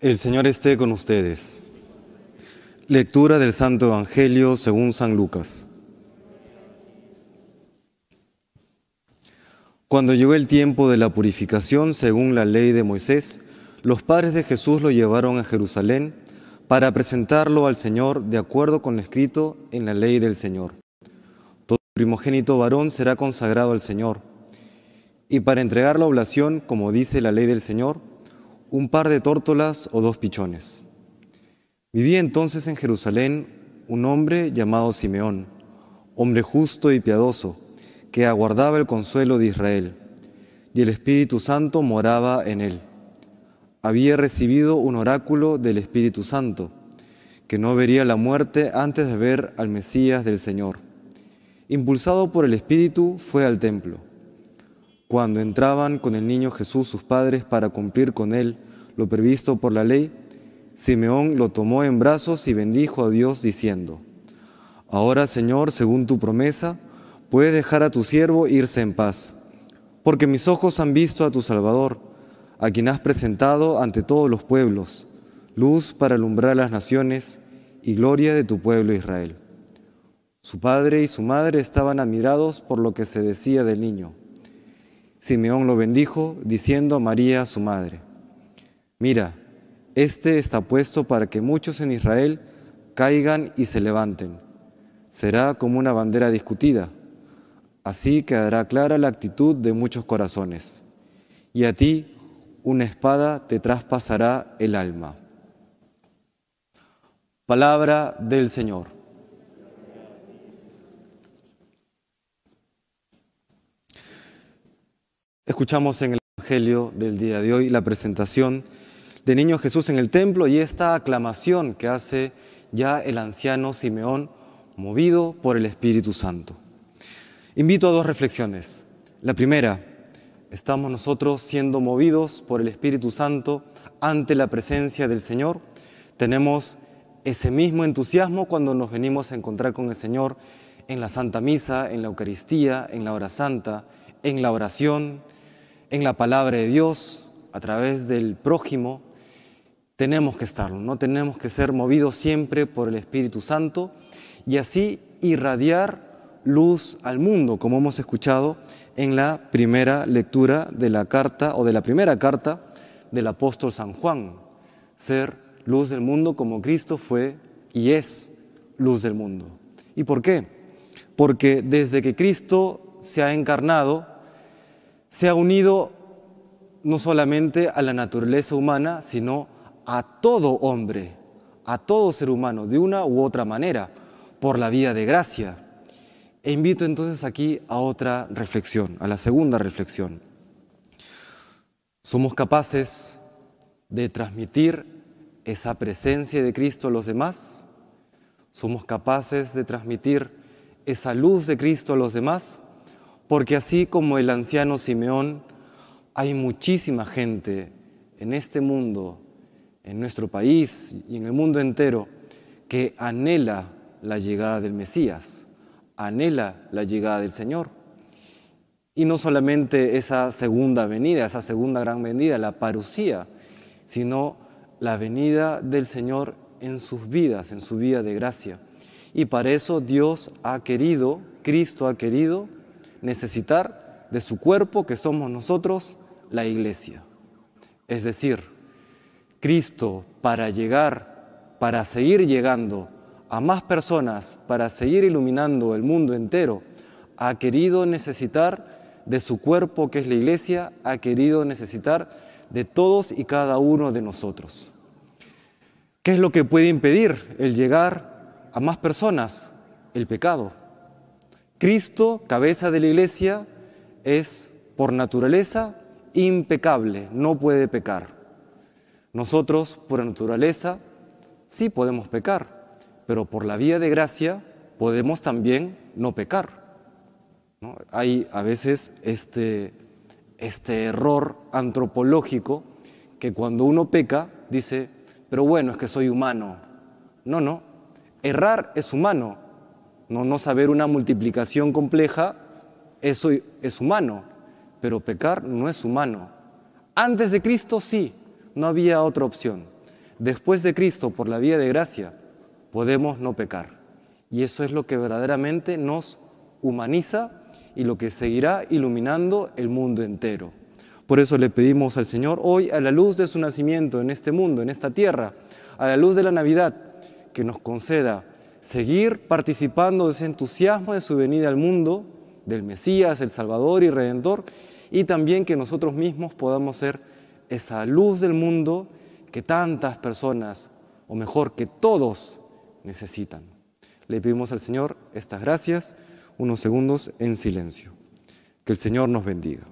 El Señor esté con ustedes. Lectura del Santo Evangelio según San Lucas. Cuando llegó el tiempo de la purificación según la ley de Moisés, los padres de Jesús lo llevaron a Jerusalén para presentarlo al Señor de acuerdo con lo escrito en la ley del Señor. Todo primogénito varón será consagrado al Señor. Y para entregar la oblación, como dice la ley del Señor, un par de tórtolas o dos pichones. Vivía entonces en Jerusalén un hombre llamado Simeón, hombre justo y piadoso, que aguardaba el consuelo de Israel, y el Espíritu Santo moraba en él. Había recibido un oráculo del Espíritu Santo, que no vería la muerte antes de ver al Mesías del Señor. Impulsado por el Espíritu, fue al templo cuando entraban con el niño Jesús sus padres para cumplir con él lo previsto por la ley, Simeón lo tomó en brazos y bendijo a Dios diciendo, Ahora Señor, según tu promesa, puedes dejar a tu siervo irse en paz, porque mis ojos han visto a tu Salvador, a quien has presentado ante todos los pueblos, luz para alumbrar las naciones y gloria de tu pueblo Israel. Su padre y su madre estaban admirados por lo que se decía del niño. Simeón lo bendijo, diciendo a María, su madre, Mira, este está puesto para que muchos en Israel caigan y se levanten. Será como una bandera discutida. Así quedará clara la actitud de muchos corazones. Y a ti una espada te traspasará el alma. Palabra del Señor. Escuchamos en el Evangelio del día de hoy la presentación de Niño Jesús en el templo y esta aclamación que hace ya el anciano Simeón, movido por el Espíritu Santo. Invito a dos reflexiones. La primera, ¿estamos nosotros siendo movidos por el Espíritu Santo ante la presencia del Señor? ¿Tenemos ese mismo entusiasmo cuando nos venimos a encontrar con el Señor en la Santa Misa, en la Eucaristía, en la hora santa, en la oración, en la palabra de Dios, a través del prójimo, tenemos que estarlo, no tenemos que ser movidos siempre por el Espíritu Santo y así irradiar luz al mundo, como hemos escuchado en la primera lectura de la carta o de la primera carta del apóstol San Juan, ser luz del mundo como Cristo fue y es luz del mundo. ¿Y por qué? Porque desde que Cristo se ha encarnado, se ha unido no solamente a la naturaleza humana, sino a todo hombre, a todo ser humano, de una u otra manera, por la vía de gracia. E invito entonces aquí a otra reflexión, a la segunda reflexión. ¿Somos capaces de transmitir esa presencia de Cristo a los demás? ¿Somos capaces de transmitir esa luz de Cristo a los demás? Porque así como el anciano Simeón, hay muchísima gente en este mundo, en nuestro país y en el mundo entero, que anhela la llegada del Mesías, anhela la llegada del Señor. Y no solamente esa segunda venida, esa segunda gran venida, la parucía, sino la venida del Señor en sus vidas, en su vida de gracia. Y para eso Dios ha querido, Cristo ha querido, necesitar de su cuerpo que somos nosotros, la iglesia. Es decir, Cristo para llegar, para seguir llegando a más personas, para seguir iluminando el mundo entero, ha querido necesitar de su cuerpo que es la iglesia, ha querido necesitar de todos y cada uno de nosotros. ¿Qué es lo que puede impedir el llegar a más personas? El pecado. Cristo, cabeza de la iglesia, es por naturaleza impecable, no puede pecar. Nosotros, por naturaleza, sí podemos pecar, pero por la vía de gracia podemos también no pecar. Hay a veces este, este error antropológico que cuando uno peca dice, pero bueno, es que soy humano. No, no, errar es humano, no, no saber una multiplicación compleja, eso es humano, pero pecar no es humano. Antes de Cristo sí, no había otra opción. después de Cristo, por la vía de gracia, podemos no pecar. Y eso es lo que verdaderamente nos humaniza y lo que seguirá iluminando el mundo entero. Por eso le pedimos al Señor hoy, a la luz de su nacimiento en este mundo, en esta tierra, a la luz de la Navidad, que nos conceda seguir participando de ese entusiasmo de su venida al mundo, del Mesías, el Salvador y Redentor, y también que nosotros mismos podamos ser esa luz del mundo que tantas personas, o mejor, que todos necesitan. Le pedimos al Señor estas gracias, unos segundos en silencio. Que el Señor nos bendiga.